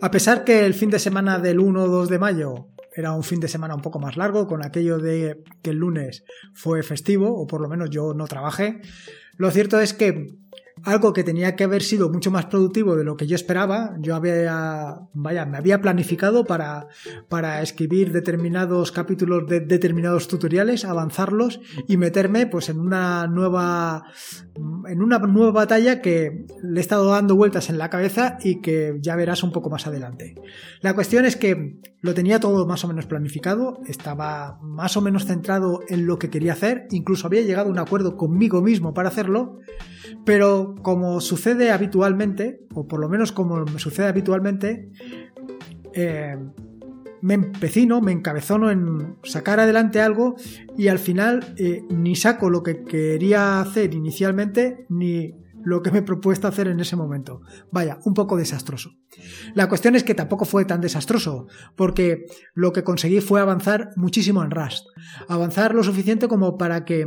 A pesar que el fin de semana del 1 o 2 de mayo era un fin de semana un poco más largo, con aquello de que el lunes fue festivo, o por lo menos yo no trabajé, lo cierto es que algo que tenía que haber sido mucho más productivo de lo que yo esperaba. Yo había, vaya, me había planificado para, para escribir determinados capítulos de determinados tutoriales, avanzarlos y meterme pues en una nueva, en una nueva batalla que le he estado dando vueltas en la cabeza y que ya verás un poco más adelante. La cuestión es que lo tenía todo más o menos planificado, estaba más o menos centrado en lo que quería hacer, incluso había llegado a un acuerdo conmigo mismo para hacerlo, pero como sucede habitualmente, o por lo menos como me sucede habitualmente, eh, me empecino, me encabezono en sacar adelante algo y al final eh, ni saco lo que quería hacer inicialmente, ni lo que me he propuesto hacer en ese momento. Vaya, un poco desastroso. La cuestión es que tampoco fue tan desastroso, porque lo que conseguí fue avanzar muchísimo en Rust. Avanzar lo suficiente como para que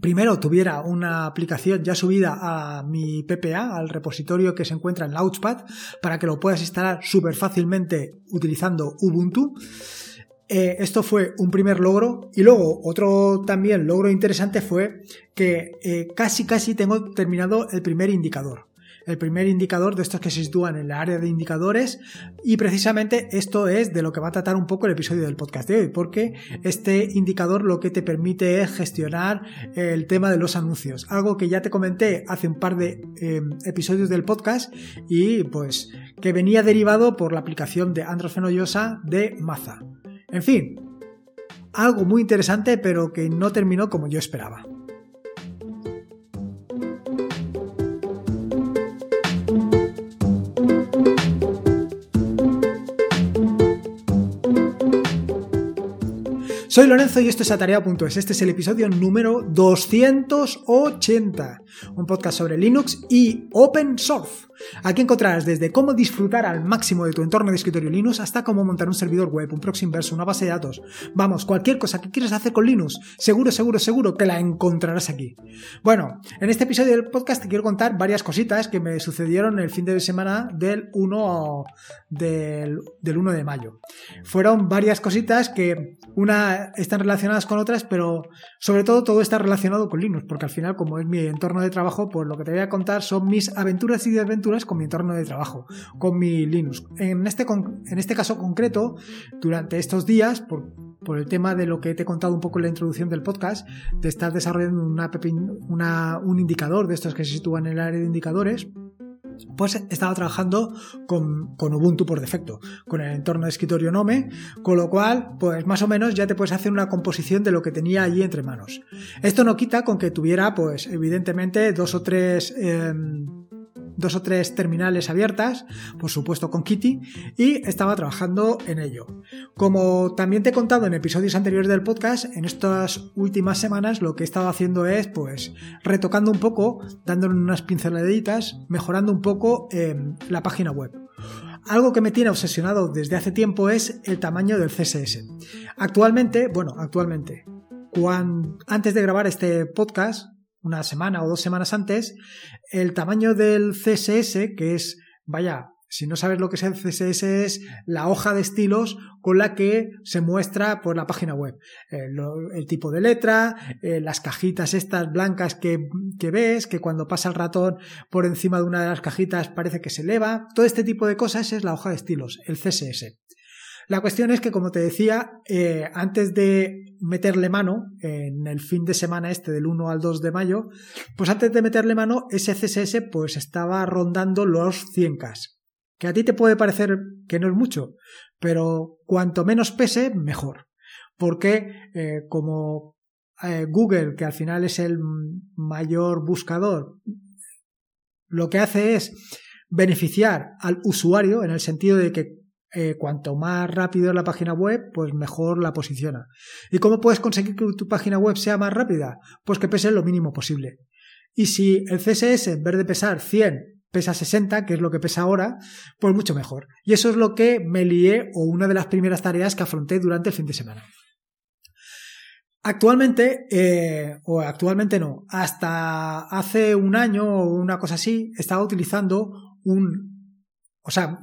primero tuviera una aplicación ya subida a mi PPA, al repositorio que se encuentra en Launchpad, para que lo puedas instalar súper fácilmente utilizando Ubuntu. Eh, esto fue un primer logro y luego otro también logro interesante fue que eh, casi casi tengo terminado el primer indicador el primer indicador de estos que se sitúan en el área de indicadores y precisamente esto es de lo que va a tratar un poco el episodio del podcast de hoy porque este indicador lo que te permite es gestionar el tema de los anuncios algo que ya te comenté hace un par de eh, episodios del podcast y pues que venía derivado por la aplicación de Android Fenollosa de Maza en fin, algo muy interesante pero que no terminó como yo esperaba. Soy Lorenzo y esto es Atareado.es. Este es el episodio número 280, un podcast sobre Linux y Open Source. Aquí encontrarás desde cómo disfrutar al máximo de tu entorno de escritorio Linux hasta cómo montar un servidor web, un proxy inverso, una base de datos. Vamos, cualquier cosa que quieras hacer con Linux, seguro, seguro, seguro que la encontrarás aquí. Bueno, en este episodio del podcast te quiero contar varias cositas que me sucedieron el fin de semana del 1 del, del 1 de mayo. Fueron varias cositas que una están relacionadas con otras, pero sobre todo todo está relacionado con Linux, porque al final como es mi entorno de trabajo, pues lo que te voy a contar son mis aventuras y desventuras con mi entorno de trabajo, con mi Linux. En este, en este caso concreto, durante estos días, por, el tema de lo que te he contado un poco en la introducción del podcast, de estar desarrollando un indicador de estos que se sitúan en el área de indicadores, pues estaba trabajando con, con, Ubuntu por defecto, con el entorno de escritorio Nome, con lo cual, pues más o menos ya te puedes hacer una composición de lo que tenía allí entre manos. Esto no quita con que tuviera, pues evidentemente, dos o tres... Em, dos o tres terminales abiertas, por supuesto con Kitty, y estaba trabajando en ello. Como también te he contado en episodios anteriores del podcast, en estas últimas semanas lo que he estado haciendo es, pues, retocando un poco, dándole unas pinceladitas, mejorando un poco em, la página web. Algo que me tiene obsesionado desde hace tiempo es el tamaño del CSS. Actualmente, bueno, actualmente, antes de grabar este podcast, una semana o dos semanas antes, el tamaño del CSS, que es, vaya, si no sabes lo que es el CSS, es la hoja de estilos con la que se muestra por la página web. Eh, el tipo de letra, eh, las cajitas estas blancas que, que, ves, que cuando pasa el ratón por encima de una de las cajitas parece que se eleva. Todo este tipo de cosas es la hoja de estilos, el CSS. La cuestión es que, como te decía, eh, antes de meterle mano en el fin de semana este del 1 al 2 de mayo, pues antes de meterle mano, ese CSS pues estaba rondando los 100K. Que a ti te puede parecer que no es mucho, pero cuanto menos pese, mejor. Porque eh, como eh, Google, que al final es el mayor buscador, lo que hace es beneficiar al usuario en el sentido de que eh, cuanto más rápido es la página web, pues mejor la posiciona. ¿Y cómo puedes conseguir que tu página web sea más rápida? Pues que pese lo mínimo posible. Y si el CSS en vez de pesar 100 pesa 60, que es lo que pesa ahora, pues mucho mejor. Y eso es lo que me lié o una de las primeras tareas que afronté durante el fin de semana. Actualmente, eh, o actualmente no, hasta hace un año o una cosa así, estaba utilizando un, o sea,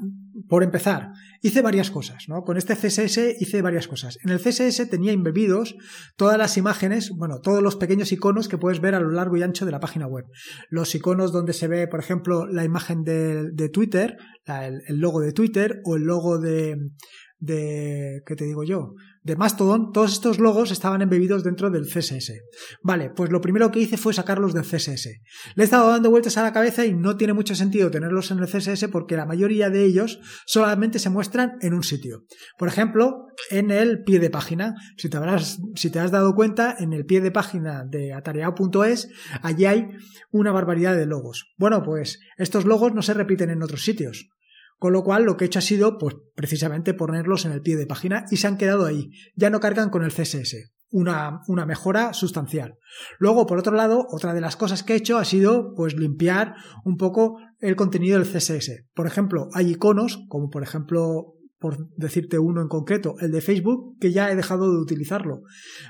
Por empezar, hice varias cosas, ¿no? Con este CSS hice varias cosas. En el CSS tenía embebidos todas las imágenes, bueno, todos los pequeños iconos que puedes ver a lo largo y ancho de la página web. Los iconos donde se ve, por ejemplo, la imagen de, Twitter, el, logo de Twitter o el logo de, de, ¿qué te digo yo? De Mastodon, todos estos logos estaban embebidos dentro del CSS. Vale, pues lo primero que hice fue sacarlos del CSS. Le he estado dando vueltas a la cabeza y no tiene mucho sentido tenerlos en el CSS porque la mayoría de ellos solamente se muestran en un sitio. Por ejemplo, en el pie de página. Si te, habrás, si te has dado cuenta, en el pie de página de atareado.es, allí hay una barbaridad de logos. Bueno, pues estos logos no se repiten en otros sitios. Con lo cual lo que he hecho ha sido, pues precisamente ponerlos en el pie de página y se han quedado ahí. Ya no cargan con el CSS. Una, una, mejora sustancial. Luego, por otro lado, otra de las cosas que he hecho ha sido pues limpiar un poco el contenido del CSS. Por ejemplo, hay iconos, como por ejemplo, por decirte uno en concreto, el de Facebook, que ya he dejado de utilizarlo.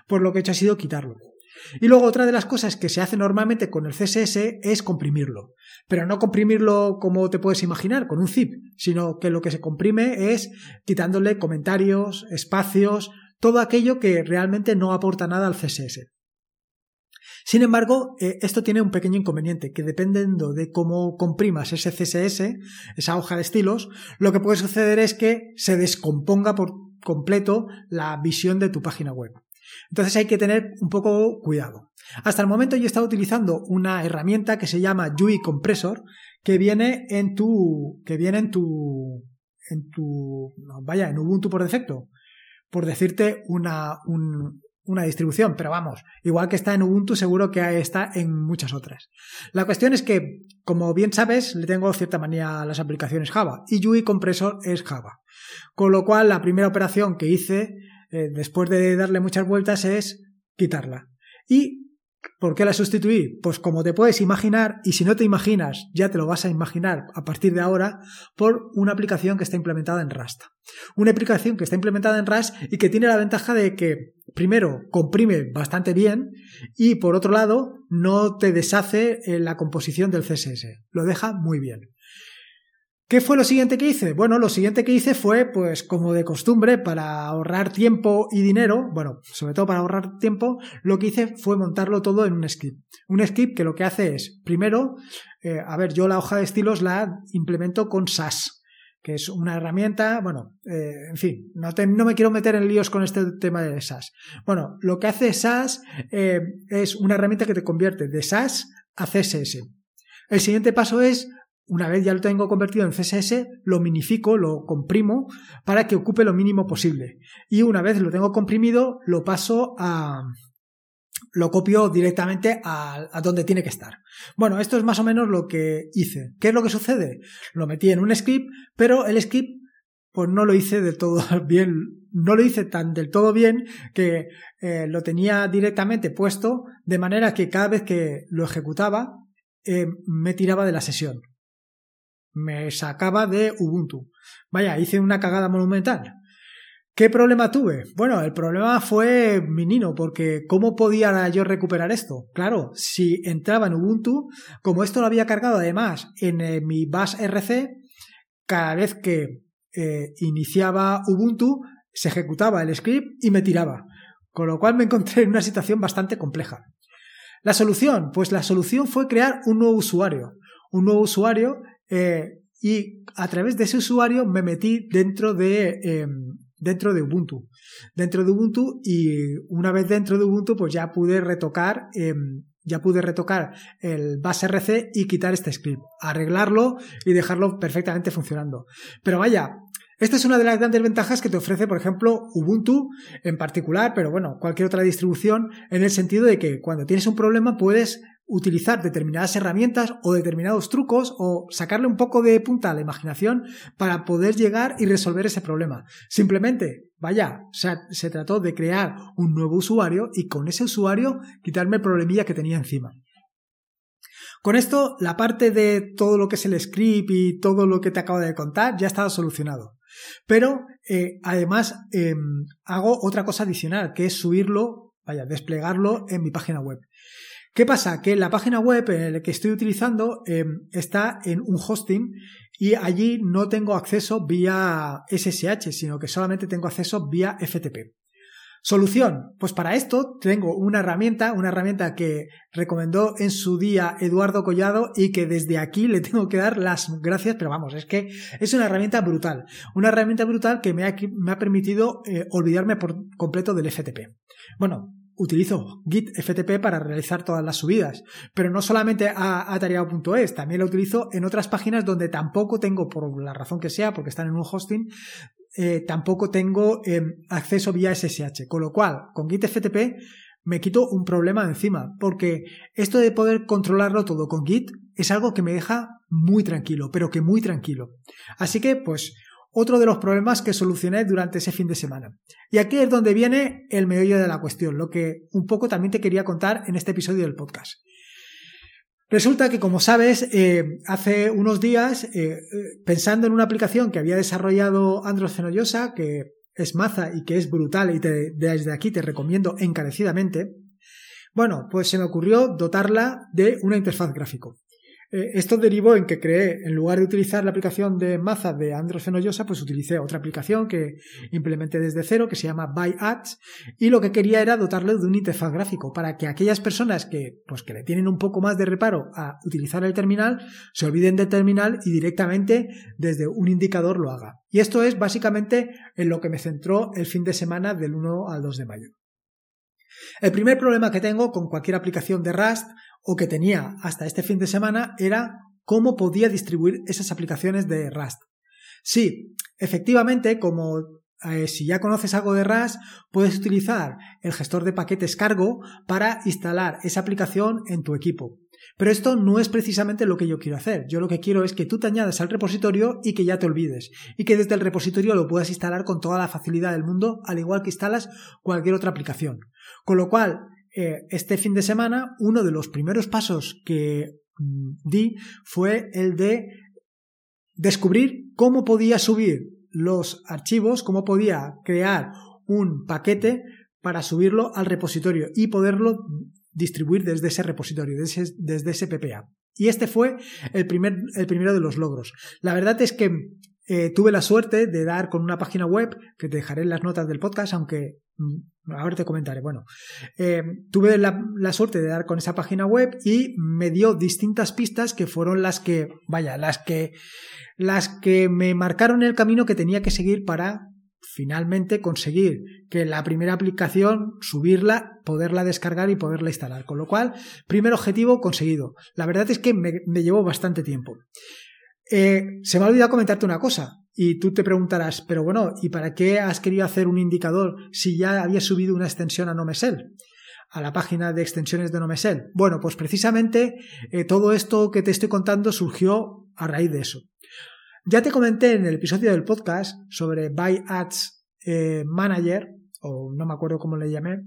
Pues lo que he hecho ha sido quitarlo. Y luego otra de las cosas que se hace normalmente con el CSS es comprimirlo. Pero no comprimirlo como te puedes imaginar, con un zip, sino que lo que se comprime es quitándole comentarios, espacios, todo aquello que realmente no aporta nada al CSS. Sin embargo, eh, esto tiene un pequeño inconveniente, que dependiendo de cómo comprimas ese CSS, esa hoja de estilos, lo que puede suceder es que se descomponga por completo la visión de tu página web. Entonces hay que tener un poco cuidado. Hasta el momento yo he estado utilizando una herramienta que se llama UI Compressor que viene en tu que viene en tu en tu vaya en Ubuntu por defecto por decirte una una distribución, pero vamos, igual que está en Ubuntu, seguro que está en muchas otras. La cuestión es que, como bien sabes, le tengo cierta manía a las aplicaciones Java y UI Compressor es Java. Con lo cual, la primera operación que hice eh, después de darle muchas vueltas, es quitarla. ¿Y por qué la sustituí? Pues como te puedes imaginar, y si no te imaginas, ya te lo vas a imaginar a partir de ahora, por una aplicación que está implementada en Rust. Una aplicación que está implementada en Rust y que tiene la ventaja de que, primero, comprime bastante bien y, por otro lado, no te deshace la composición del CSS. Lo deja muy bien. ¿Qué fue lo siguiente que hice? Bueno, lo siguiente que hice fue, pues como de costumbre, para ahorrar tiempo y dinero, bueno, sobre todo para ahorrar tiempo, lo que hice fue montarlo todo en un script. Un script que lo que hace es, primero, eh, a ver, yo la hoja de estilos la implemento con SAS, que es una herramienta, bueno, eh, en fin, no, no, me quiero meter en líos con este tema de SAS. Bueno, lo que hace SAS eh, es una herramienta que te convierte de SAS a CSS. El siguiente paso es una vez ya lo tengo convertido en CSS, lo minifico, lo comprimo para que ocupe lo mínimo posible. Y una vez lo tengo comprimido, lo paso a, lo copio directamente a, donde tiene que estar. Bueno, esto es más o menos lo que hice. ¿Qué es lo que sucede? Lo metí en un script, pero el script pues no lo hice del todo bien, no lo hice tan del todo bien que eh, lo tenía directamente puesto de manera que cada vez que lo ejecutaba eh, me tiraba de la sesión me sacaba de Ubuntu. Vaya, hice una cagada monumental. ¿Qué problema tuve? Bueno, el problema fue mi nino, porque ¿cómo podía yo recuperar esto? Claro, si entraba en Ubuntu, como esto lo había cargado además en eh, mi bash RC, cada vez que eh, iniciaba Ubuntu, se ejecutaba el script y me tiraba. Con lo cual me encontré en una situación bastante compleja. La solución, pues la solución fue crear un nuevo usuario. Un nuevo usuario eh, y a través de ese usuario me metí dentro de, em, dentro de Ubuntu. Dentro de Ubuntu y una vez dentro de Ubuntu pues ya pude retocar em, ya pude retocar el base RC y quitar este script, arreglarlo y dejarlo perfectamente funcionando. Pero vaya, esta es una de las grandes ventajas que te ofrece, por ejemplo, Ubuntu en particular, pero bueno, cualquier otra distribución, en el sentido de que cuando tienes un problema puedes utilizar determinadas herramientas o determinados trucos o sacarle un poco de punta a la imaginación para poder llegar y resolver ese problema. Simplemente, vaya, se trató de crear un nuevo usuario y con ese usuario quitarme el problemilla que tenía encima. Con esto, la parte de todo lo que es el script y todo lo que te acabo de contar ya estado solucionado. Pero eh, además em, hago otra cosa adicional, que es subirlo, vaya, desplegarlo en mi página web. ¿Qué pasa? Que la página web que estoy utilizando em, está en un hosting y allí no tengo acceso vía SSH, sino que solamente tengo acceso vía FTP. Solución, pues para esto tengo una herramienta, una herramienta que recomendó en su día Eduardo Collado y que desde aquí le tengo que dar las gracias, pero vamos, es que es una herramienta brutal, una herramienta brutal que me ha, me ha permitido eh, olvidarme por completo del FTP. Bueno, utilizo Git FTP para realizar todas las subidas, pero no solamente a atareado.es, también lo utilizo en otras páginas donde tampoco tengo, por la razón que sea, porque están en un hosting, eh, tampoco tengo em, acceso vía SSH. Con lo cual, con Git FTP me quito un problema encima, porque esto de poder controlarlo todo con Git es algo que me deja muy tranquilo, pero que muy tranquilo. Así que, pues, otro de los problemas que solucioné durante ese fin de semana. Y aquí es donde viene el meollo de la cuestión, lo que un poco también te quería contar en este episodio del podcast. Resulta que, como sabes, eh, hace unos días, eh, eh, pensando en una aplicación que había desarrollado Andros Fenollosa, que es maza y que es brutal y desde aquí te recomiendo encarecidamente, bueno, pues se me ocurrió dotarla de una interfaz gráfico. Eh, esto derivó en que creé, en lugar de utilizar la aplicación de Maza de Android Fenollosa, pues utilicé otra aplicación que implementé desde cero, que se llama ByAds, y lo que quería era dotarle de un interfaz gráfico para que aquellas personas que, pues, que le tienen un poco más de reparo a utilizar el terminal, se olviden del terminal y directamente desde un indicador lo haga. Y esto es básicamente en lo que me centró el fin de semana del 1 al 2 de mayo. El primer problema que tengo con cualquier aplicación de Rust o que tenía hasta este fin de semana era cómo podía distribuir esas aplicaciones de Rust. Sí, efectivamente, como eh, si ya conoces algo de Rust, puedes utilizar el gestor de paquetes cargo para instalar esa aplicación en tu equipo. Pero esto no es precisamente lo que yo quiero hacer. Yo lo que quiero es que tú te añadas al repositorio y que ya te olvides. Y que desde el repositorio lo puedas instalar con toda la facilidad del mundo, al igual que instalas cualquier otra aplicación. Con lo cual, eh, este fin de semana, uno de los primeros pasos que mm, di fue el de descubrir cómo podía subir los archivos, cómo podía crear un paquete para subirlo al repositorio y poderlo distribuir desde ese repositorio, desde desde ese PPA. Y este fue el, primer, el primero de los logros. La verdad es que eh, tuve la suerte de dar con una página web que te dejaré en las notas del podcast, aunque mm, ahora te comentaré. Bueno, eh, tuve la, la, suerte de dar con esa página web y me dio distintas pistas que fueron las que, vaya, las que, las que me marcaron el camino que tenía que seguir para finalmente conseguir que la primera aplicación, subirla, poderla descargar y poderla instalar. Con lo cual, primer objetivo conseguido. La verdad es que me, llevó bastante tiempo. Eh, se me ha olvidado comentarte una cosa. Y tú te preguntarás, pero bueno, ¿y para qué has querido hacer un indicador si ya habías subido una extensión a Nomesel? a la página de extensiones de Nomesel. Bueno, pues precisamente eh, todo esto que te estoy contando surgió a raíz de eso. Ya te comenté en el episodio del podcast sobre Buy Ads eh, Manager, o no me acuerdo cómo le llamé,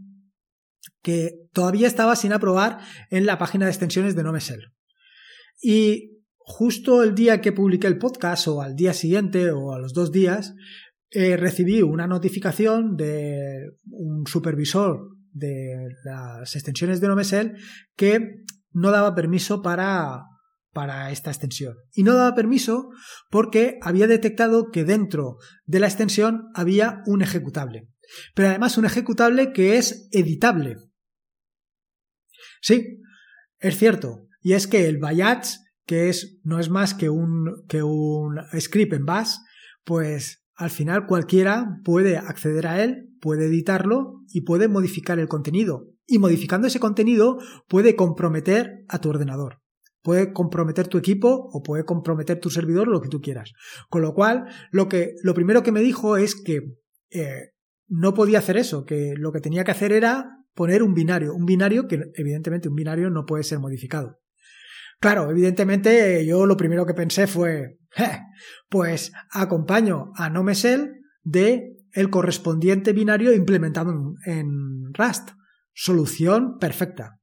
que todavía estaba sin aprobar en la página de extensiones de Nomesel. Y justo el día que publiqué el podcast o al día siguiente o a los dos días, eh, recibí una notificación de un supervisor de las extensiones de Nomesel que no daba permiso para, para esta extensión. Y no daba permiso porque había detectado que dentro de la extensión había un ejecutable. Pero además un ejecutable que es editable. Sí, es cierto. Y es que el Bayats que es, no es más que un, que un script en Bash, pues al final cualquiera puede acceder a él, puede editarlo y puede modificar el contenido. Y modificando ese contenido puede comprometer a tu ordenador. Puede comprometer tu equipo o puede comprometer tu servidor, lo que tú quieras. Con lo cual, lo, que, lo primero que me dijo es que eh, no podía hacer eso, que lo que tenía que hacer era poner un binario. Un binario que, evidentemente, un binario no puede ser modificado. Claro, evidentemente yo lo primero que pensé fue, pues acompaño a NoMesel de el correspondiente binario implementado en, Rust. Solución perfecta.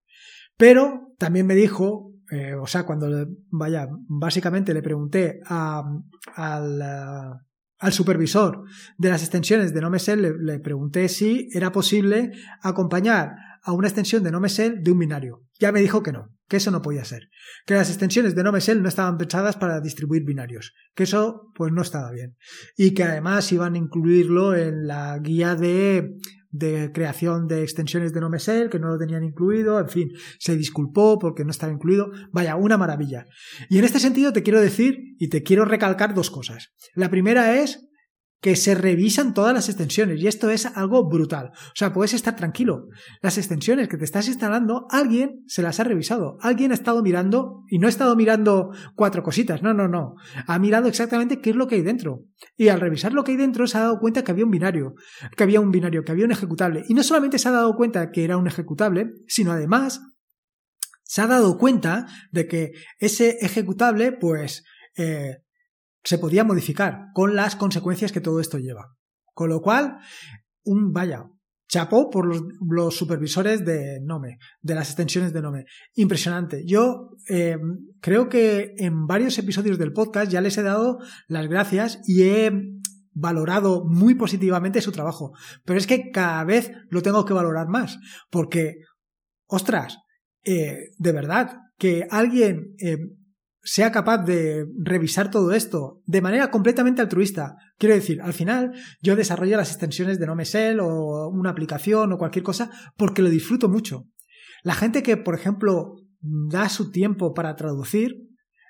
Pero también me dijo, eh, o sea, cuando, vaya, básicamente le pregunté al, al, supervisor de las extensiones de NoMesel, le, le pregunté si era posible acompañar a una extensión de NoMesel de un binario. Ya me dijo que no que eso no podía ser, que las extensiones de NoMesel no estaban pensadas para distribuir binarios, que eso pues no estaba bien y que además iban a incluirlo en la guía de de creación de extensiones de NoMesel que no lo tenían incluido, en fin, se disculpó porque no estaba incluido, vaya, una maravilla. Y en este sentido te quiero decir y te quiero recalcar dos cosas. La primera es que se revisan todas las extensiones y esto es algo brutal. O sea, puedes estar tranquilo. Las extensiones que te estás instalando, alguien se las ha revisado. Alguien ha estado mirando y no ha estado mirando cuatro cositas. No, no, no. Ha mirado exactamente qué es lo que hay dentro. Y al revisar lo que hay dentro se ha dado cuenta que había un binario, que había un binario, que había un ejecutable. Y no solamente se ha dado cuenta que era un ejecutable, sino además se ha dado cuenta de que ese ejecutable, pues, eh, se podía modificar con las consecuencias que todo esto lleva. Con lo cual, un vaya, chapó por los, supervisores de Nome, de las extensiones de Nome. Impresionante. Yo eh, creo que en varios episodios del podcast ya les he dado las gracias y he valorado muy positivamente su trabajo. Pero es que cada vez lo tengo que valorar más. Porque, ostras, eh, de verdad, que alguien eh, sea capaz de revisar todo esto de manera completamente altruista. Quiero decir, al final yo desarrollo las extensiones de NoMesel o una aplicación o cualquier cosa porque lo disfruto mucho. La gente que, por ejemplo, da su tiempo para traducir,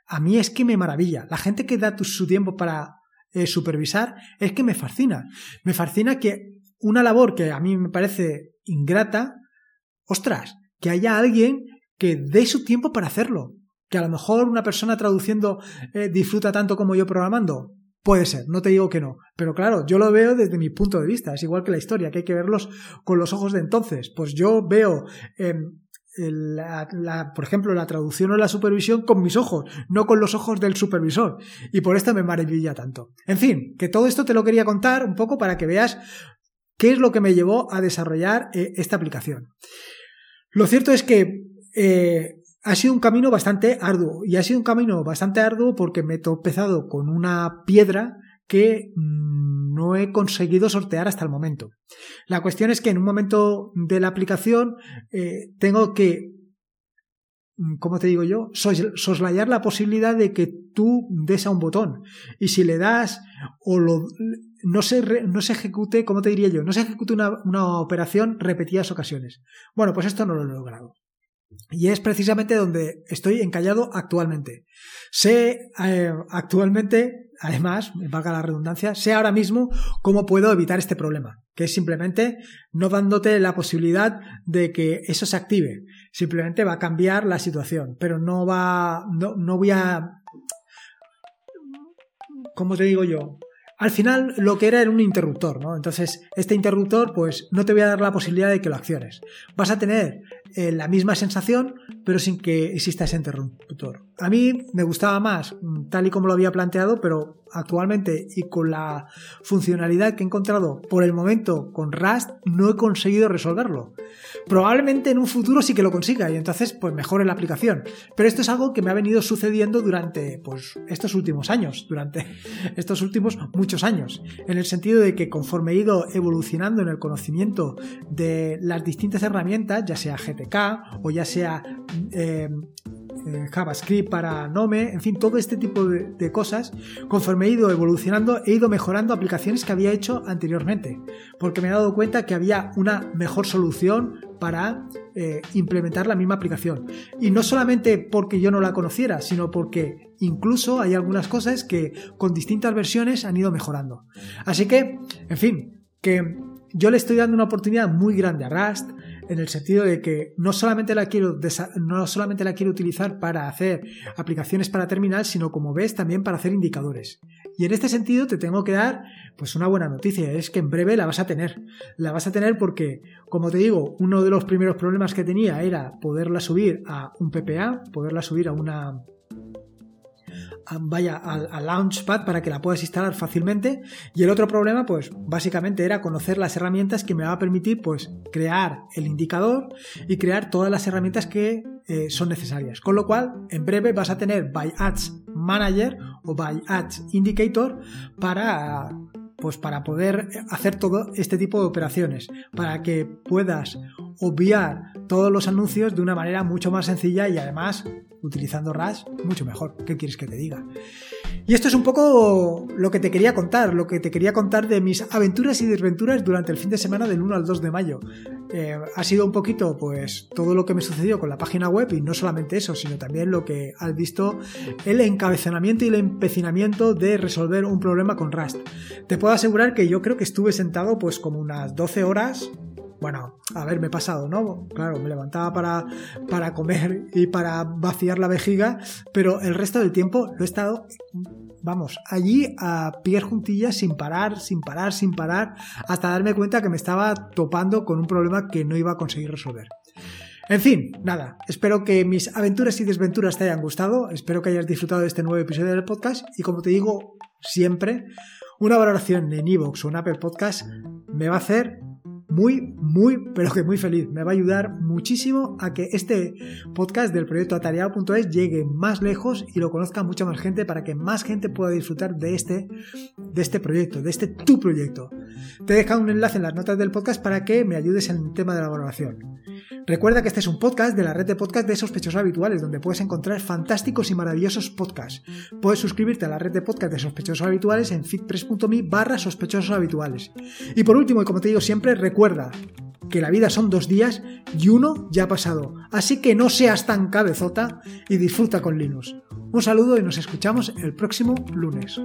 a mí es que me maravilla. La gente que da su tiempo para eh, supervisar es que me fascina. Me fascina que una labor que a mí me parece ingrata, ostras, que haya alguien que dé su tiempo para hacerlo que a lo mejor una persona traduciendo eh, disfruta tanto como yo programando. Puede ser, no te digo que no. Pero claro, yo lo veo desde mi punto de vista. Es igual que la historia, que hay que verlos con los ojos de entonces. Pues yo veo, em, por ejemplo, la traducción o la supervisión con mis ojos, no con los ojos del supervisor. Y por esto me maravilla tanto. En fin, que todo esto te lo quería contar un poco para que veas qué es lo que me llevó a desarrollar eh, esta aplicación. Lo cierto es que eh, ha sido un camino bastante arduo y ha sido un camino bastante arduo porque me he tropezado con una piedra que mm, no he conseguido sortear hasta el momento. La cuestión es que en un momento de la aplicación eh, tengo que, mm, ¿cómo te digo yo? Soslayar la posibilidad de que tú des a un botón y si le das o lo, no, se no se ejecute, ¿cómo te diría yo? No se ejecute una, una operación repetidas ocasiones. Bueno, pues esto no lo he logrado. Y es precisamente donde estoy encallado actualmente. Sé eh, actualmente, además, me valga la redundancia, sé ahora mismo cómo puedo evitar este problema, que es simplemente no dándote la posibilidad de que eso se active. Simplemente va a cambiar la situación, pero no va, no, no voy a, ¿cómo te digo yo? al final lo que era era un interruptor, ¿no? Entonces, este interruptor, pues no te voy a dar la posibilidad de que lo acciones. Vas a tener eh, la misma sensación, pero sin que exista ese interruptor. A mí me gustaba más mm, tal y como lo había planteado, pero actualmente y con la funcionalidad que he encontrado por el momento con Rust no he conseguido resolverlo. Probablemente en un futuro sí que lo consiga y entonces pues mejore la aplicación. Pero esto es algo que me ha venido sucediendo durante pues estos últimos años, durante estos últimos muchos años, en el sentido de que conforme he ido evolucionando en el conocimiento de las distintas herramientas, ya sea O ya sea eh, eh, JavaScript para Nome, en fin, todo este tipo de, cosas, conforme he ido evolucionando, he ido mejorando aplicaciones que había hecho anteriormente, porque me he dado cuenta que había una mejor solución para eh, implementar la misma aplicación. Y no solamente porque yo no la conociera, sino porque incluso hay algunas cosas que con distintas versiones han ido mejorando. Así que, en fin, que yo le estoy dando una oportunidad muy grande a Rust, en el sentido de que no solamente la quiero, no solamente la quiero utilizar para hacer aplicaciones para terminal, sino como ves también para hacer indicadores. Y en este sentido te tengo que dar pues una buena noticia, es que en breve la vas a tener. La vas a tener porque, como te digo, uno de los primeros problemas que tenía era poderla subir a un PPA, poderla subir a una vaya al, Launchpad para que la puedas instalar fácilmente. Y el otro problema, pues básicamente era conocer las herramientas que me va a permitir pues crear el indicador y crear todas las herramientas que eh, son necesarias. Con lo cual, en breve vas a tener by Ads Manager o by Ads Indicator para pues para poder hacer todo este tipo de operaciones, para que puedas obviar todos los anuncios de una manera mucho más sencilla y además utilizando RAS mucho mejor. ¿Qué quieres que te diga? Y esto es un poco lo que te quería contar, lo que te quería contar de mis aventuras y desventuras durante el fin de semana del 1 al 2 de mayo. Eh, ha sido un poquito, pues, todo lo que me sucedió con la página web y no solamente eso, sino también lo que has visto, el encabezonamiento y el empecinamiento de resolver un problema con Rust. Te puedo asegurar que yo creo que estuve sentado, pues, como unas 12 horas bueno, a ver, me he pasado, ¿no? Claro, me levantaba para, para comer y para vaciar la vejiga, pero el resto del tiempo lo he estado, vamos, allí a pie juntillas sin parar, sin parar, sin parar, hasta darme cuenta que me estaba topando con un problema que no iba a conseguir resolver. En fin, nada, espero que mis aventuras y desventuras te hayan gustado, espero que hayas disfrutado de este nuevo episodio del podcast y como te digo siempre, una valoración en iVoox o en Apple Podcast me va a hacer muy, muy, pero que muy feliz. Me va a ayudar muchísimo a que este podcast del proyecto atareado.es llegue más lejos y lo conozca mucha más gente para que más gente pueda disfrutar de este, de este proyecto, de este tu proyecto. Te he dejado un enlace en las notas del podcast para que me ayudes en el tema de la valoración. Recuerda que este es un podcast de la red de podcast de sospechosos habituales, donde puedes encontrar fantásticos y maravillosos podcasts. Puedes suscribirte a la red de podcast de sospechosos habituales en fitpress.me barra sospechosos habituales. Y por último, y como te digo siempre, recuerda que la vida son dos días y uno ya ha pasado. Así que no seas tan cabezota y disfruta con Linux. Un saludo y nos escuchamos el próximo lunes.